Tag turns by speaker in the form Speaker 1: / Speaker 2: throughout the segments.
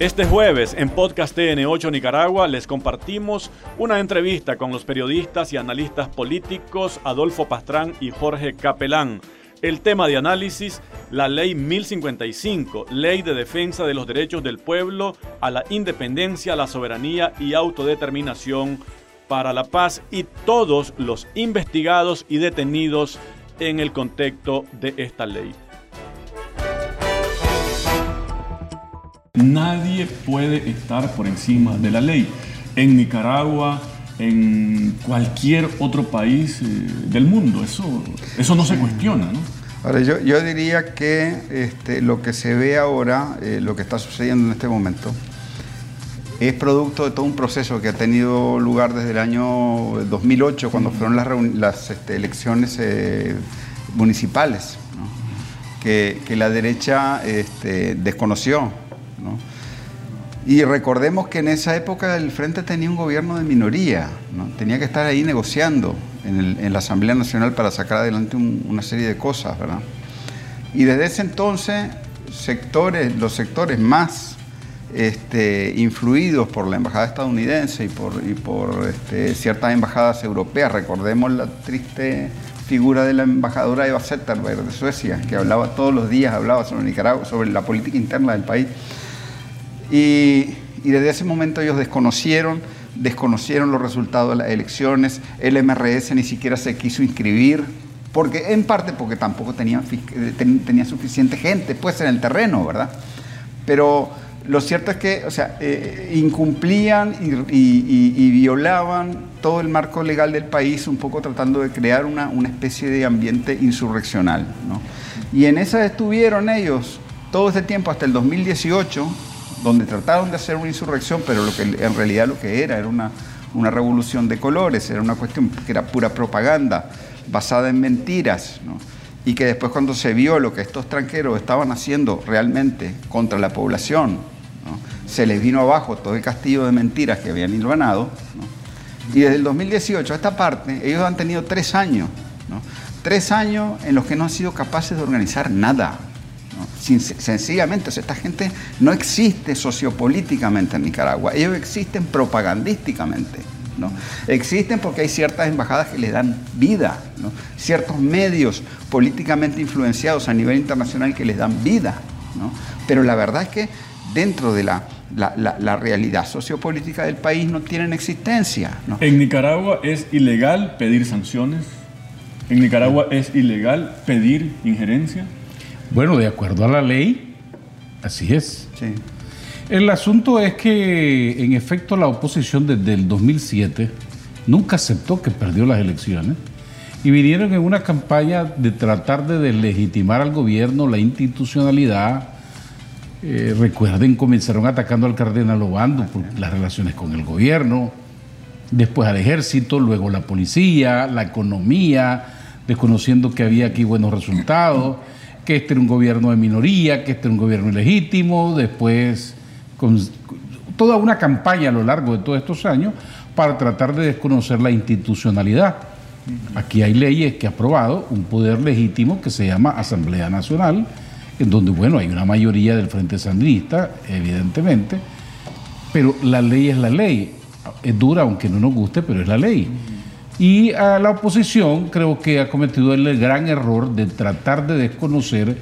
Speaker 1: Este jueves en Podcast TN8 Nicaragua les compartimos una entrevista con los periodistas y analistas políticos Adolfo Pastrán y Jorge Capelán. El tema de análisis, la Ley 1055, Ley de Defensa de los Derechos del Pueblo a la Independencia, la Soberanía y Autodeterminación para la Paz y todos los investigados y detenidos en el contexto de esta ley. Nadie puede estar por encima de la ley. En Nicaragua, en cualquier otro país eh, del mundo, eso, eso no se cuestiona, ¿no?
Speaker 2: Ahora, yo, yo diría que este, lo que se ve ahora, eh, lo que está sucediendo en este momento, es producto de todo un proceso que ha tenido lugar desde el año 2008, cuando fueron las, las este, elecciones eh, municipales, que, que, la derecha este, desconoció. Y recordemos que en esa época el Frente tenía un gobierno de minoría, tenía que estar ahí negociando en, la Asamblea Nacional para sacar adelante una serie de cosas, ¿verdad? Y desde ese entonces, sectores, los sectores más este, influidos por la embajada estadounidense y por, y por este, ciertas embajadas europeas, recordemos la triste figura de la embajadora Eva Zetterberg de Suecia, que hablaba todos los días, hablaba sobre Nicaragua, sobre la política interna del país. Y, desde ese momento ellos desconocieron, desconocieron los resultados de las elecciones, el MRS ni siquiera se quiso inscribir, porque en parte porque tampoco tenía, tenía suficiente gente pues en el terreno, ¿verdad? Pero lo cierto es que, o sea, eh, incumplían y, violaban todo el marco legal del país, un poco tratando de crear una, una especie de ambiente insurreccional. ¿no? Y en esa estuvieron ellos todo este tiempo, hasta el 2018, donde trataron de hacer una insurrección, pero lo que en realidad lo que era era una, una revolución de colores, era una cuestión que era pura propaganda, basada en mentiras. y que después cuando se vio lo que estos tranqueros estaban haciendo realmente contra la población, se les vino abajo todo el castillo de mentiras que habían hilvanado, y desde el 2018 a esta parte ellos han tenido tres años, tres años en los que no han sido capaces de organizar nada. Sencillamente, esta gente no existe sociopolíticamente en Nicaragua, ellos existen propagandísticamente. Existen porque hay ciertas embajadas que les dan vida, ciertos medios políticamente influenciados a nivel internacional que les dan vida. Pero la verdad es que dentro de la, la, realidad sociopolítica del país no tienen existencia.
Speaker 1: En Nicaragua es ilegal pedir sanciones. En Nicaragua es ilegal pedir injerencia.
Speaker 3: Bueno, de acuerdo a la ley, así es. Sí. El asunto es que, en efecto, la oposición desde el 2007 nunca aceptó que perdió las elecciones y vinieron en una campaña de tratar de deslegitimar al gobierno, la institucionalidad. Eh, recuerden, comenzaron atacando al cardenal Obando por las relaciones con el gobierno, después al ejército, luego la policía, la economía, desconociendo que había aquí buenos resultados, que este era un gobierno de minoría, que este era un gobierno ilegítimo, después con toda una campaña a lo largo de todos estos años para tratar de desconocer la institucionalidad. Aquí hay leyes que ha aprobado un poder legítimo que se llama Asamblea Nacional, en donde, bueno, hay una mayoría del Frente Sandinista, evidentemente, pero la ley es la ley. Es dura, aunque no nos guste, pero es la ley. Y a la oposición creo que ha cometido el gran error de tratar de desconocer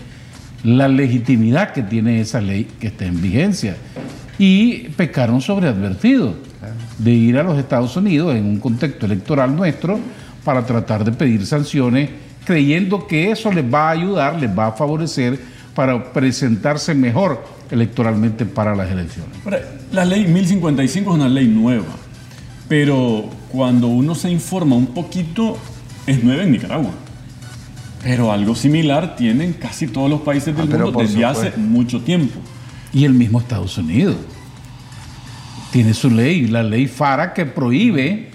Speaker 3: la legitimidad que tiene esa ley que está en vigencia. Y pecaron sobre advertido de ir a los Estados Unidos en un contexto electoral nuestro para tratar de pedir sanciones, creyendo que eso les va a ayudar, les va a favorecer para presentarse mejor electoralmente para las elecciones.
Speaker 1: La ley 1055 es una ley nueva, pero cuando uno se informa un poquito, es nueva en Nicaragua. Pero algo similar tienen casi todos los países del ah, mundo desde hace mucho tiempo.
Speaker 3: Y el mismo Estados Unidos. Tiene su ley, la ley FARA, que prohíbe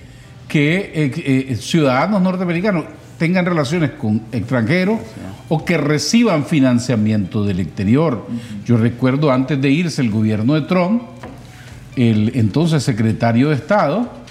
Speaker 3: que eh, eh, ciudadanos norteamericanos tengan relaciones con extranjeros o que reciban financiamiento del exterior. Yo recuerdo antes de irse el gobierno de Trump, el entonces secretario de Estado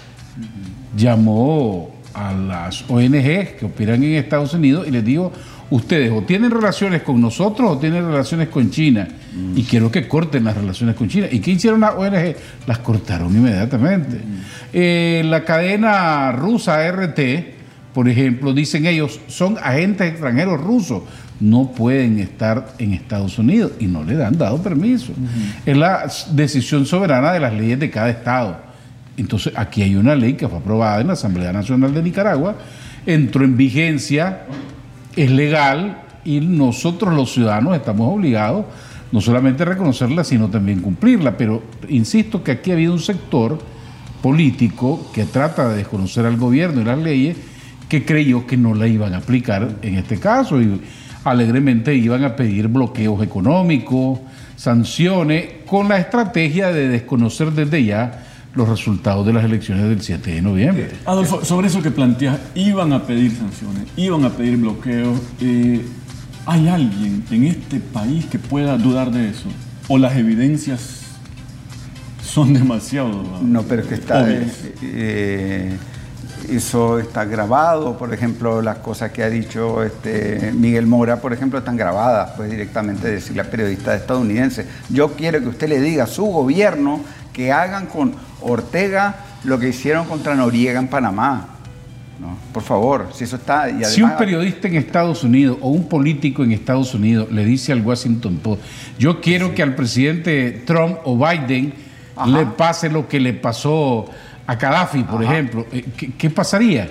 Speaker 3: llamó a las ONG que operan en Estados Unidos y les digo, ustedes o tienen relaciones con nosotros o tienen relaciones con China. Mm. Y quiero que corten las relaciones con China. ¿Y qué hicieron las ONG? Las cortaron inmediatamente. Mm. Eh, la cadena rusa RT, por ejemplo, dicen ellos, son agentes extranjeros rusos no pueden estar en Estados Unidos y no le han dado permiso. Es la decisión soberana de las leyes de cada estado. Entonces, aquí hay una ley que fue aprobada en la Asamblea Nacional de Nicaragua, entró en vigencia, es legal y nosotros los ciudadanos estamos obligados no solamente a reconocerla, sino también cumplirla. Pero insisto que aquí ha habido un sector político que trata de desconocer al gobierno y las leyes que creyó que no la iban a aplicar en este caso. Y, alegremente iban a pedir bloqueos económicos, sanciones, con la estrategia de desconocer desde ya los resultados de las elecciones del 7 de noviembre.
Speaker 1: Adolfo, sobre eso que planteas, iban a pedir sanciones, iban a pedir bloqueos. Eh, ¿Hay alguien en este país que pueda dudar de eso? ¿O las evidencias son demasiado...
Speaker 2: No, pero es que está... Eh, eso está grabado, por ejemplo, las cosas que ha dicho este Miguel Mora, por ejemplo, están grabadas, pues directamente decirle a periodistas estadounidenses, yo quiero que usted le diga a su gobierno que hagan con Ortega lo que hicieron contra Noriega en Panamá. Por favor, si eso está...
Speaker 3: si un periodista en Estados Unidos o un político en Estados Unidos le dice al Washington Post, yo quiero que al presidente Trump o Biden le pase lo que le pasó a Gaddafi, por ejemplo, eh, ¿qué, pasaría?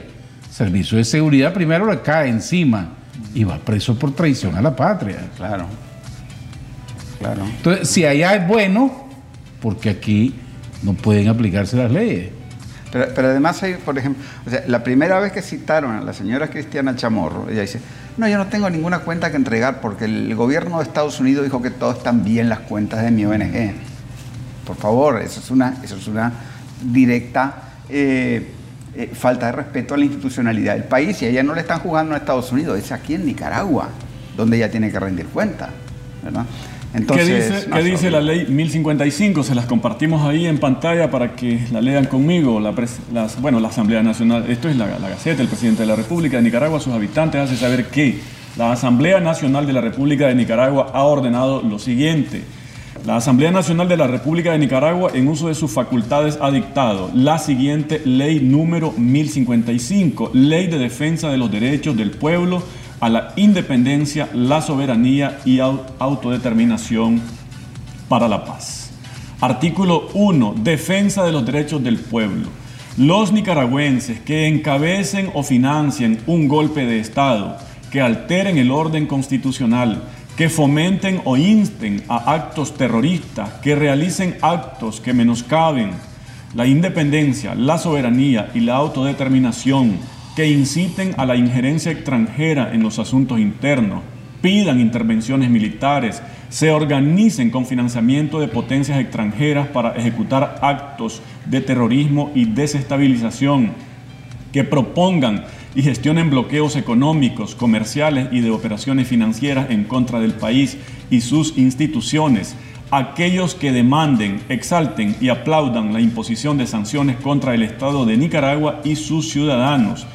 Speaker 3: Servicio de seguridad primero le cae encima y va preso por traición a la patria.
Speaker 2: Claro.
Speaker 3: Claro. Entonces, si allá es bueno, porque aquí no pueden aplicarse las leyes.
Speaker 2: Pero, además hay, por ejemplo, o sea, la primera vez que citaron a la señora Cristiana Chamorro, ella dice, no, yo no tengo ninguna cuenta que entregar porque el gobierno de Estados Unidos dijo que todo están bien las cuentas de mi ONG. Por favor, eso es una, eso es una directa eh, eh, falta de respeto a la institucionalidad del país y ella no le están jugando a Estados Unidos, es aquí en Nicaragua, donde ella tiene que rendir cuenta.
Speaker 1: Entonces, ¿Qué dice, la ley 1055? Se las compartimos ahí en pantalla para que la lean conmigo. La bueno, la Asamblea Nacional, esto es la, la Gaceta, el presidente de la República de Nicaragua, sus habitantes hace saber que la Asamblea Nacional de la República de Nicaragua ha ordenado lo siguiente la Asamblea Nacional de la República de Nicaragua, en uso de sus facultades, ha dictado la siguiente ley número 1055, Ley de Defensa de los Derechos del Pueblo a la Independencia, la Soberanía y Autodeterminación para la Paz. Artículo 1. Defensa de los derechos del pueblo. Los nicaragüenses que encabecen o financien un golpe de Estado, que alteren el orden constitucional, que fomenten o insten a actos terroristas, que realicen actos que menoscaben la independencia, la soberanía y la autodeterminación, que inciten a la injerencia extranjera en los asuntos internos, pidan intervenciones militares, se organicen con financiamiento de potencias extranjeras para ejecutar actos de terrorismo y desestabilización, que propongan y gestionen bloqueos económicos, comerciales y de operaciones financieras en contra del país y sus instituciones. Aquellos que demanden, exalten y aplaudan la imposición de sanciones contra el Estado de Nicaragua y sus ciudadanos.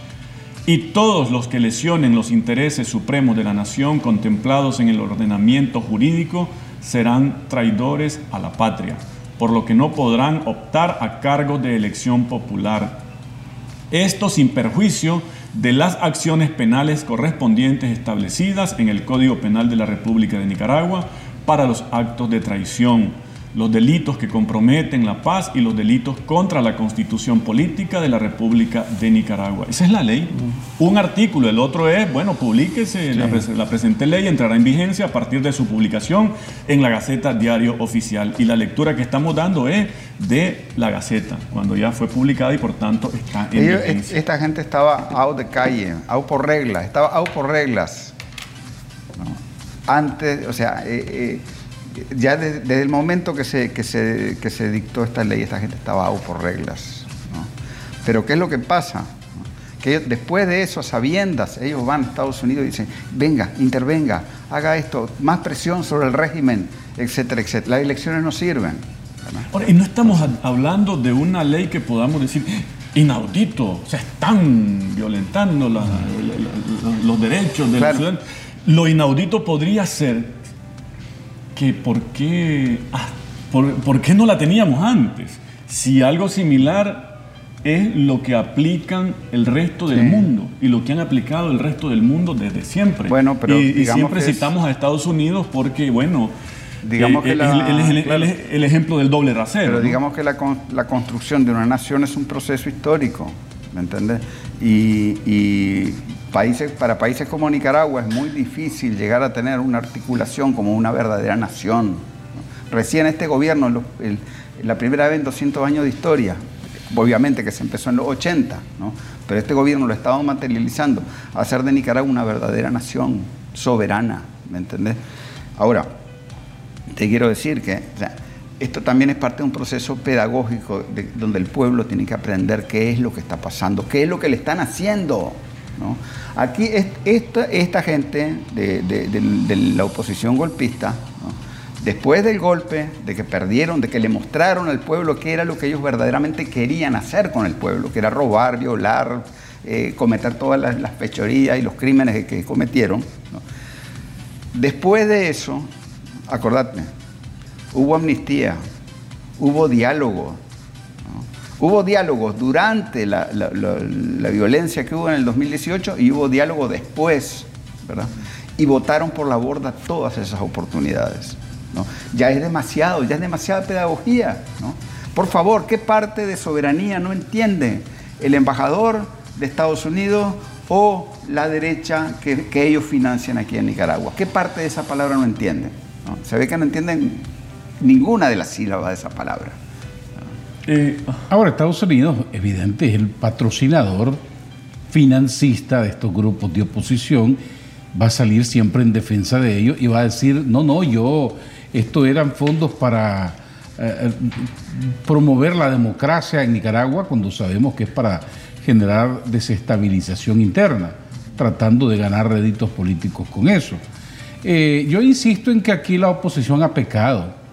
Speaker 1: Y todos los que lesionen los intereses supremos de la nación contemplados en el ordenamiento jurídico serán traidores a la patria, por lo que no podrán optar a cargo de elección popular. Esto sin perjuicio de las acciones penales correspondientes establecidas en el Código Penal de la República de Nicaragua para los actos de traición los delitos que comprometen la paz y los delitos contra la constitución política de la República de Nicaragua. Esa es la ley. Un artículo, el otro es, bueno, publíquese, la, la, presente ley entrará en vigencia a partir de su publicación en la Gaceta Diario Oficial. Y la lectura que estamos dando es de la Gaceta, cuando ya fue publicada y por tanto está en vigencia.
Speaker 2: Esta gente estaba out de calle, out por reglas, estaba out por reglas. Antes, o sea, eh, eh, ya desde, el momento que se, que, se, que se dictó esta ley, esta gente estaba out por reglas. Pero ¿qué es lo que pasa? Que después de eso, a sabiendas, ellos van a Estados Unidos y dicen, venga, intervenga, haga esto, más presión sobre el régimen, etcétera, etcétera. Las elecciones no sirven.
Speaker 1: y no estamos hablando de una ley que podamos decir inaudito, o sea, están violentando los derechos de los ciudadanos Lo inaudito podría ser que por qué, ah, por, qué no la teníamos antes. Si algo similar es lo que aplican el resto del mundo y lo que han aplicado el resto del mundo desde siempre.
Speaker 2: Bueno, pero
Speaker 1: y, siempre citamos a Estados Unidos porque, bueno,
Speaker 2: digamos que
Speaker 1: es, el, ejemplo del doble rasero.
Speaker 2: Pero digamos que la, la, construcción de una nación es un proceso histórico, ¿me entiendes? y países, para países como Nicaragua es muy difícil llegar a tener una articulación como una verdadera nación. Recién este gobierno, la primera vez en 200 años de historia, obviamente que se empezó en los 80, pero este gobierno lo ha estado materializando, hacer de Nicaragua una verdadera nación soberana, ¿me entendés? Ahora, te quiero decir que esto también es parte de un proceso pedagógico donde el pueblo tiene que aprender qué es lo que está pasando, qué es lo que le están haciendo. Aquí esta, esta gente de, la oposición golpista, después del golpe, de que perdieron, de que le mostraron al pueblo qué era lo que ellos verdaderamente querían hacer con el pueblo, que era robar, violar, eh, cometer todas las, fechorías y los crímenes que, cometieron. Después de eso, acordadme, hubo amnistía, hubo diálogo, Hubo diálogos durante la, violencia que hubo en el 2018 y hubo diálogo después, ¿verdad? Y votaron por la borda todas esas oportunidades. ¿no? Ya es demasiado, ya es demasiada pedagogía. ¿no? Por favor, ¿qué parte de soberanía no entiende el embajador de Estados Unidos o la derecha que, ellos financian aquí en Nicaragua? ¿Qué parte de esa palabra no entienden? Se ve que no entienden ninguna de las sílabas de esa palabra.
Speaker 3: Eh, ahora, Estados Unidos, evidente, es el patrocinador financista de estos grupos de oposición, va a salir siempre en defensa de ellos y va a decir, no, no, yo, esto eran fondos para eh, promover la democracia en Nicaragua, cuando sabemos que es para generar desestabilización interna, tratando de ganar réditos políticos con eso. Eh, yo insisto en que aquí la oposición ha pecado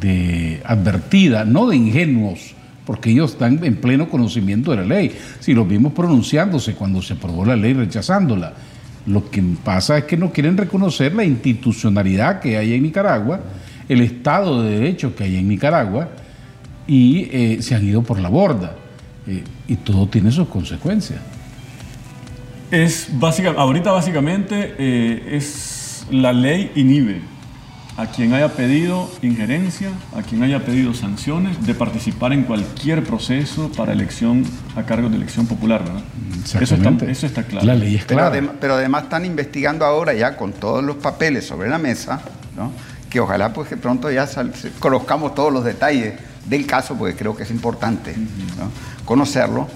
Speaker 3: de advertida, no de ingenuos, porque ellos están en pleno conocimiento de la ley. Si los vimos pronunciándose cuando se aprobó la ley rechazándola. Lo que pasa es que no quieren reconocer la institucionalidad que hay en Nicaragua, el Estado de Derecho que hay en Nicaragua, y eh, se han ido por la borda. Eh, y todo tiene sus consecuencias.
Speaker 1: Es básica, ahorita básicamente eh, es la ley inhibe a quien haya pedido injerencia, a quien haya pedido sanciones, de participar en cualquier proceso para elección a cargo de elección popular, ¿verdad? Eso está, eso está claro.
Speaker 2: La ley es clara. Pero, además están investigando ahora ya con todos los papeles sobre la mesa, ¿no? que ojalá pues que pronto ya conozcamos todos los detalles del caso, porque creo que es importante conocerlo,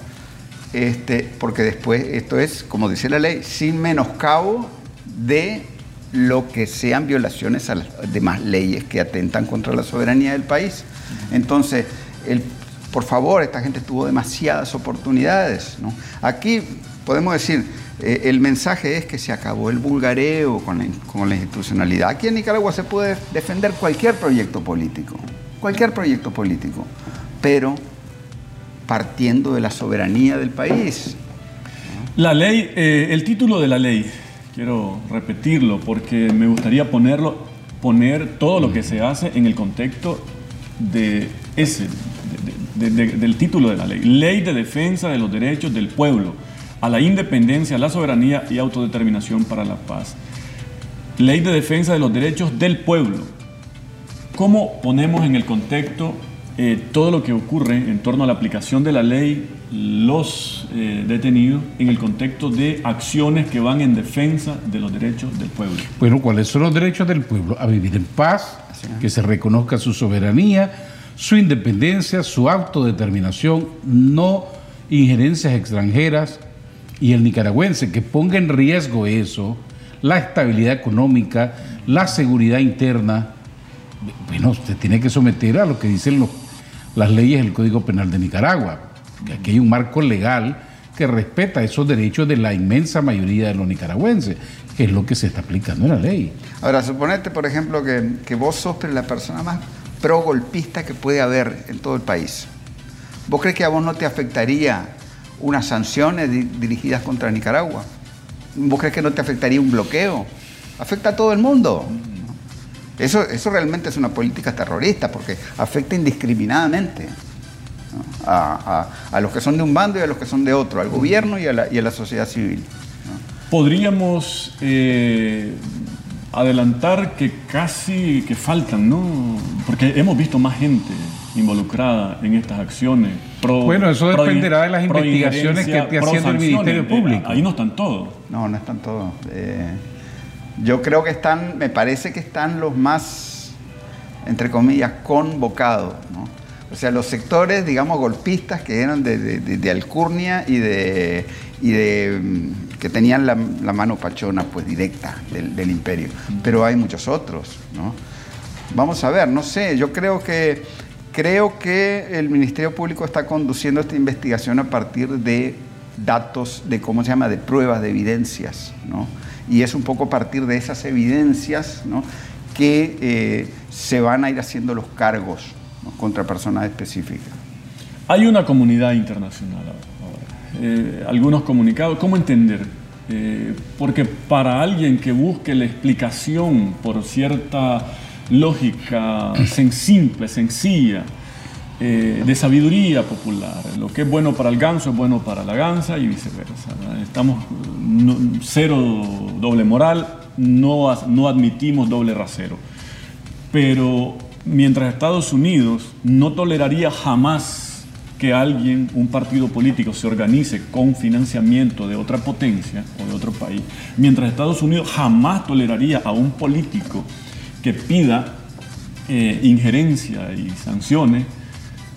Speaker 2: este, porque después esto es, como dice la ley, sin menoscabo de lo que sean violaciones a las demás leyes que atentan contra la soberanía del país. Entonces, el, por favor, esta gente tuvo demasiadas oportunidades. Aquí podemos decir, eh, el mensaje es que se acabó el vulgareo con la, con la institucionalidad. Aquí en Nicaragua se puede defender cualquier proyecto político, cualquier proyecto político, pero partiendo de la soberanía del país.
Speaker 1: La ley, eh, el título de la ley quiero repetirlo porque me gustaría ponerlo, poner todo lo que se hace en el contexto de ese, del título de la ley. Ley de defensa de los derechos del pueblo a la independencia, la soberanía y autodeterminación para la paz. Ley de defensa de los derechos del pueblo. ¿Cómo ponemos en el contexto eh, todo lo que ocurre en torno a la aplicación de la ley los eh, detenidos en el contexto de acciones que van en defensa de los derechos del pueblo.
Speaker 3: Bueno, ¿cuáles son los derechos del pueblo? A vivir en paz, que se reconozca su soberanía, su independencia, su autodeterminación, no injerencias extranjeras y el nicaragüense que ponga en riesgo eso, la estabilidad económica, la seguridad interna, bueno, usted tiene que someter a lo que dicen las leyes del Código Penal de Nicaragua que aquí hay un marco legal que respeta esos derechos de la inmensa mayoría de los nicaragüenses, que es lo que se está aplicando en la ley.
Speaker 2: Ahora, suponete, por ejemplo, que, vos sos la persona más pro-golpista que puede haber en todo el país. ¿Vos crees que a vos no te afectaría unas sanciones dirigidas contra Nicaragua? ¿Vos crees que no te afectaría un bloqueo? afecta a todo el mundo. Eso, eso realmente es una política terrorista porque afecta indiscriminadamente a, los que son de un bando y a los que son de otro, al gobierno y a la, y a la sociedad civil.
Speaker 1: Podríamos eh, adelantar que casi que faltan, ¿no? Porque hemos visto más gente involucrada en estas acciones.
Speaker 3: bueno, eso dependerá de las investigaciones que esté haciendo el Ministerio Público.
Speaker 1: Ahí no están todos.
Speaker 2: No, no están todos. Eh, yo creo que están, me parece que están los más, entre comillas, convocados, ¿no? O sea, los sectores, digamos, golpistas que eran de, Alcurnia y de, y de mm, que tenían la, mano pachona pues directa del, imperio. Pero hay muchos otros, ¿no? Vamos a ver, no sé, yo creo que creo que el Ministerio Público está conduciendo esta investigación a partir de datos, de cómo se llama, de pruebas, de evidencias, ¿no? Y es un poco a partir de esas evidencias, que eh, se van a ir haciendo los cargos contra personas específicas.
Speaker 1: Hay una comunidad internacional ahora. Eh, algunos comunicados, ¿cómo entender? Eh, porque para alguien que busque la explicación por cierta lógica simple, sencilla, eh, de sabiduría popular. Lo que es bueno para el ganso es bueno para la gansa y viceversa. Estamos cero doble moral, no, no admitimos doble rasero. Pero mientras Estados Unidos no toleraría jamás que alguien, un partido político, se organice con financiamiento de otra potencia o de otro país, mientras Estados Unidos jamás toleraría a un político que pida eh, injerencia y sanciones,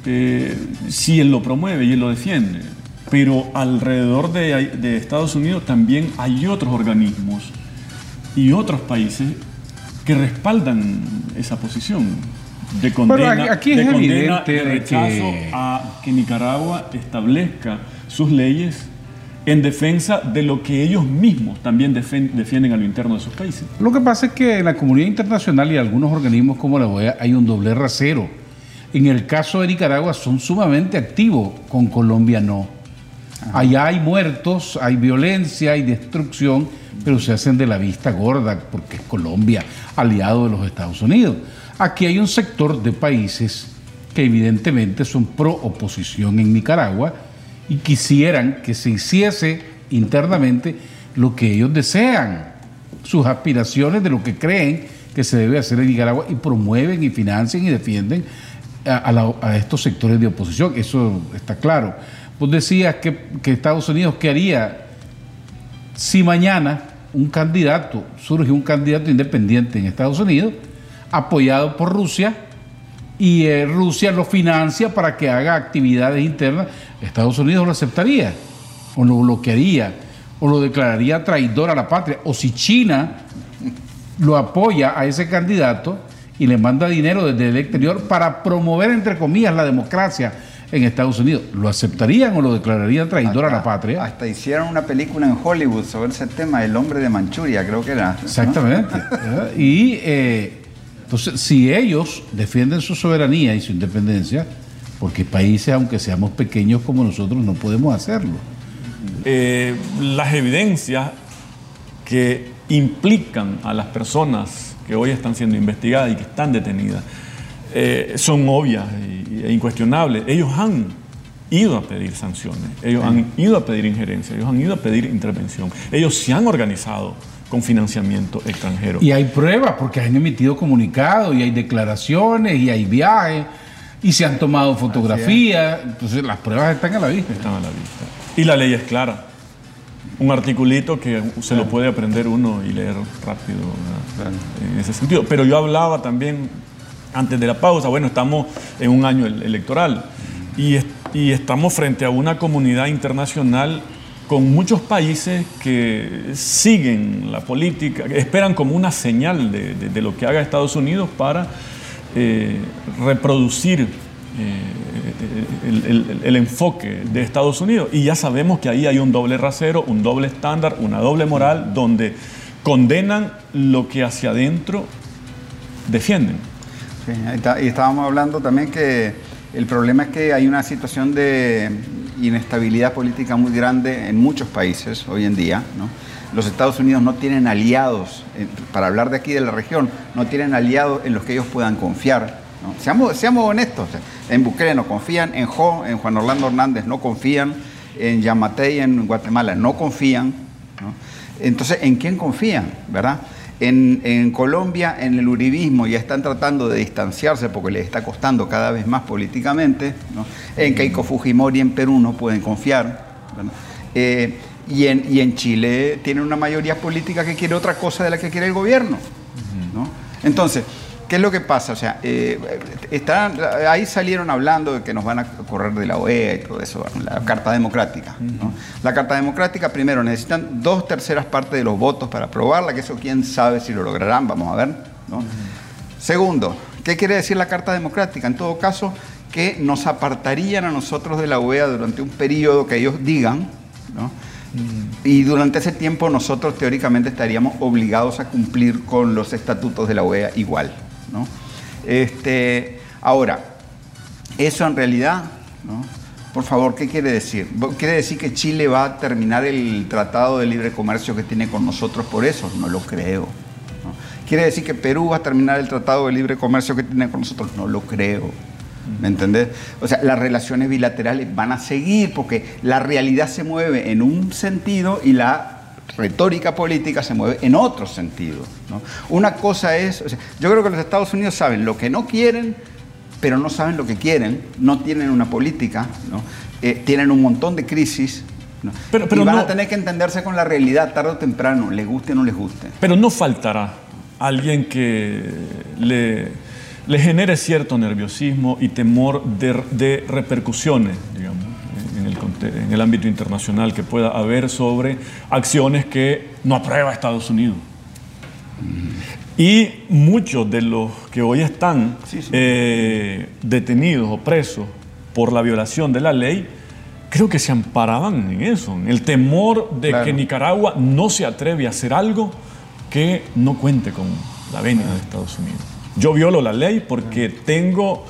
Speaker 1: eh, si él lo promueve y él lo defiende. Pero alrededor de, de Estados Unidos también hay otros organismos y otros países que respaldan esa posición de condena,
Speaker 3: aquí es evidente
Speaker 1: rechazo que... a que Nicaragua establezca sus leyes en defensa de lo que ellos mismos también defienden a lo interno de sus países.
Speaker 3: Lo que pasa es que en la comunidad internacional y algunos organismos como la OEA hay un doble rasero. En el caso de Nicaragua son sumamente activos, con Colombia no. Allá hay muertos, hay violencia, hay destrucción, pero se hacen de la vista gorda porque es Colombia, aliado de los Estados Unidos. Aquí hay un sector de países que evidentemente son pro oposición en Nicaragua y quisieran que se hiciese internamente lo que ellos desean, sus aspiraciones de lo que creen que se debe hacer en Nicaragua y promueven y financian y defienden a, estos sectores de oposición. Eso está claro. Vos decías que, Estados Unidos, ¿qué haría si mañana un candidato, surge un candidato independiente en Estados Unidos? apoyado por Rusia y eh, Rusia lo financia para que haga actividades internas, Estados Unidos lo aceptaría o lo bloquearía o lo declararía traidor a la patria. O si China lo apoya a ese candidato y le manda dinero desde el exterior para promover, entre comillas, la democracia en Estados Unidos, ¿lo aceptarían o lo declararían traidor a la patria?
Speaker 2: Hasta hicieron una película en Hollywood sobre ese tema, El hombre de Manchuria, creo que era.
Speaker 3: Exactamente. y eh, entonces, si ellos defienden su soberanía y su independencia, porque países, aunque seamos pequeños como nosotros, no podemos hacerlo.
Speaker 1: Eh, las evidencias que implican a las personas que hoy están siendo investigadas y que están detenidas eh, son obvias e incuestionables. Ellos han ido a pedir sanciones, ellos han ido a pedir injerencia, ellos han ido a pedir intervención, ellos se han organizado con financiamiento extranjero.
Speaker 3: Y hay pruebas porque han emitido comunicados y hay declaraciones y hay viajes y se han tomado fotografías. Entonces las pruebas están a la vista.
Speaker 1: Están a la vista. Y la ley es clara. Un articulito que se lo puede aprender uno y leer rápido en ese sentido. Pero yo hablaba también antes de la pausa, bueno, estamos en un año electoral y, estamos frente a una comunidad internacional con muchos países que siguen la política, esperan como una señal de, lo que haga Estados Unidos para eh, reproducir eh, el, enfoque de Estados Unidos. Y ya sabemos que ahí hay un doble rasero, un doble estándar, una doble moral, donde condenan lo que hacia adentro defienden.
Speaker 2: Y estábamos hablando también que el problema es que hay una situación de inestabilidad política muy grande en muchos países hoy en día. Los Estados Unidos no tienen aliados, para hablar de aquí de la región, no tienen aliados en los que ellos puedan confiar. Seamos, seamos honestos, en Bukele no confían, en Jo, en Juan Orlando Hernández no confían, en Yamatei en Guatemala no confían. Entonces, ¿en quién confían? ¿Verdad? En, Colombia, en el uribismo, ya están tratando de distanciarse porque les está costando cada vez más políticamente. En Keiko Fujimori en Perú no pueden confiar. Eh, y, en, y en Chile tienen una mayoría política que quiere otra cosa de la que quiere el gobierno. Entonces, ¿Qué es lo que pasa? O sea, eh, ahí salieron hablando de que nos van a correr de la OEA y todo eso, la Carta Democrática. La Carta Democrática, primero, necesitan dos terceras partes de los votos para aprobarla, que eso quién sabe si lo lograrán, vamos a ver. Segundo, ¿qué quiere decir la Carta Democrática? En todo caso, que nos apartarían a nosotros de la OEA durante un periodo que ellos digan, y durante ese tiempo nosotros teóricamente estaríamos obligados a cumplir con los estatutos de la OEA igual. Este, ahora, eso en realidad, por favor, ¿qué quiere decir? ¿Quiere decir que Chile va a terminar el tratado de libre comercio que tiene con nosotros por eso? No lo creo. ¿Quiere decir que Perú va a terminar el tratado de libre comercio que tiene con nosotros? No lo creo. ¿Me entendés? O sea, las relaciones bilaterales van a seguir porque la realidad se mueve en un sentido y la retórica política se mueve en otro sentido. Una cosa es, yo creo que los Estados Unidos saben lo que no quieren, pero no saben lo que quieren, no tienen una política, eh, tienen un montón de crisis. Pero, y van a tener que entenderse con la realidad tarde o temprano, les guste o no les guste.
Speaker 1: Pero no faltará alguien que le, le genere cierto nerviosismo y temor de, de repercusiones, digamos en el ámbito internacional que pueda haber sobre acciones que no aprueba Estados Unidos. Y muchos de los que hoy están eh, detenidos o presos por la violación de la ley, creo que se amparaban en eso, en el temor de que Nicaragua no se atreve a hacer algo que no cuente con la venia de Estados Unidos. Yo violo la ley porque tengo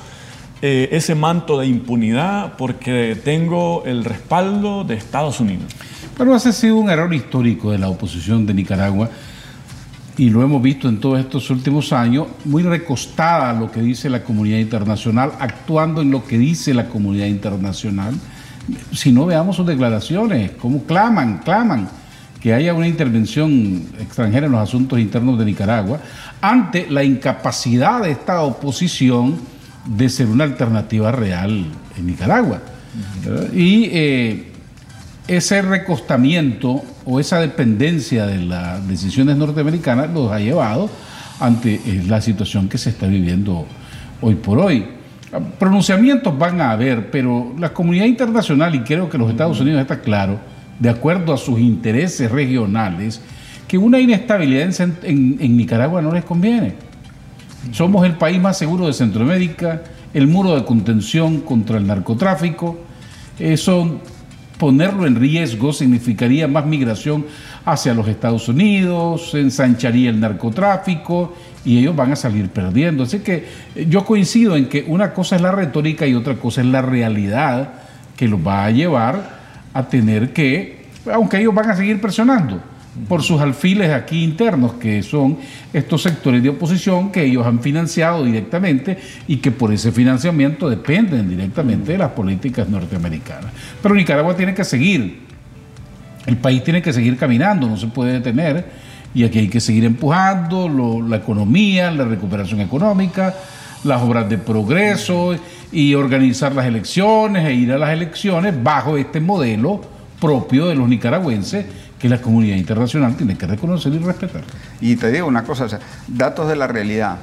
Speaker 1: eh, ese manto de impunidad porque tengo el respaldo de Estados Unidos.
Speaker 3: Pero ese ha sido un error histórico de la oposición de Nicaragua y lo hemos visto en todos estos últimos años, muy recostada a lo que dice la comunidad internacional, actuando en lo que dice la comunidad internacional. Si no veamos sus declaraciones, cómo claman, claman que haya una intervención extranjera en los asuntos internos de Nicaragua, ante la incapacidad de esta oposición de ser una alternativa real en Nicaragua. Y eh, ese recostamiento o esa dependencia de las decisiones norteamericanas los ha llevado ante eh, la situación que se está viviendo hoy por hoy. Pronunciamientos van a haber, pero la comunidad internacional, y creo que los Estados Unidos está claro, de acuerdo a sus intereses regionales, que una inestabilidad en Nicaragua no les conviene. Somos el país más seguro de Centroamérica, el muro de contención contra el narcotráfico. Eso, ponerlo en riesgo significaría más migración hacia los Estados Unidos, ensancharía el narcotráfico y ellos van a salir perdiendo. Así que eh, yo coincido en que una cosa es la retórica y otra cosa es la realidad que los va a llevar a tener que, aunque ellos van a seguir presionando, por sus alfiles aquí internos, que son estos sectores de oposición que ellos han financiado directamente y que por ese financiamiento dependen directamente de las políticas norteamericanas. Pero Nicaragua tiene que seguir, el país tiene que seguir caminando, no se puede detener, y aquí hay que seguir empujando la economía, la recuperación económica, las obras de progreso y organizar las elecciones e ir a las elecciones bajo este modelo propio de los nicaragüenses que la comunidad internacional tiene que reconocer y respetar.
Speaker 2: Y te digo una cosa, datos de la realidad.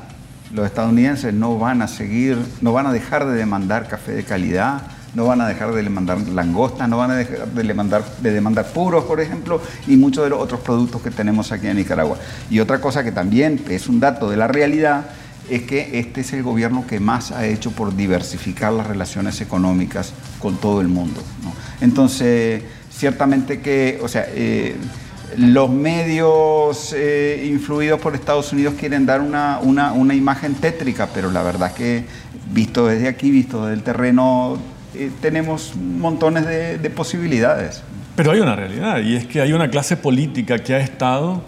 Speaker 2: Los estadounidenses no van a seguir, no van a dejar de demandar café de calidad, no van a dejar de demandar langostas, no van a dejar de demandar, de demandar puros, por ejemplo, y muchos de los otros productos que tenemos aquí en Nicaragua. Y otra cosa que también es un dato de la realidad es que este es el gobierno que más ha hecho por diversificar las relaciones económicas con todo el mundo. Entonces, ciertamente que, o sea, eh, los medios eh, influidos por Estados Unidos quieren dar una, una, imagen tétrica, pero la verdad es que visto desde aquí, visto desde el terreno, eh, tenemos montones de, posibilidades.
Speaker 1: Pero hay una realidad y es que hay una clase política que ha estado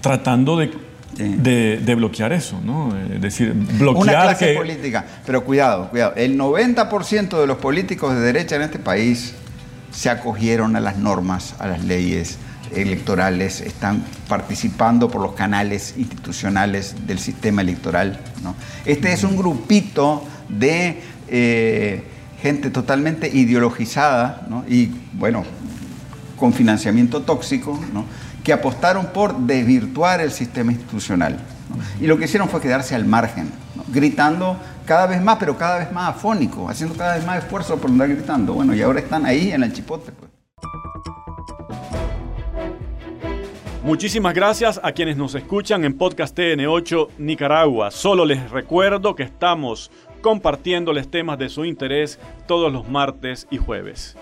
Speaker 1: tratando de, de, bloquear eso, ¿no? Es decir, bloquear
Speaker 2: una clase política. Pero cuidado, cuidado. El 90% de los políticos de derecha en este país se acogieron a las normas, a las leyes electorales, están participando por los canales institucionales del sistema electoral. Este es un grupito de eh, gente totalmente ideologizada y, bueno, con financiamiento tóxico, que apostaron por desvirtuar el sistema institucional. Y lo que hicieron fue quedarse al margen, gritando cada vez más, pero cada vez más afónico, haciendo cada vez más esfuerzo por andar gritando. Bueno, y ahora están ahí en el chipote. Pues.
Speaker 1: Muchísimas gracias a quienes nos escuchan en Podcast TN8 Nicaragua. Solo les recuerdo que estamos compartiéndoles temas de su interés todos los martes y jueves.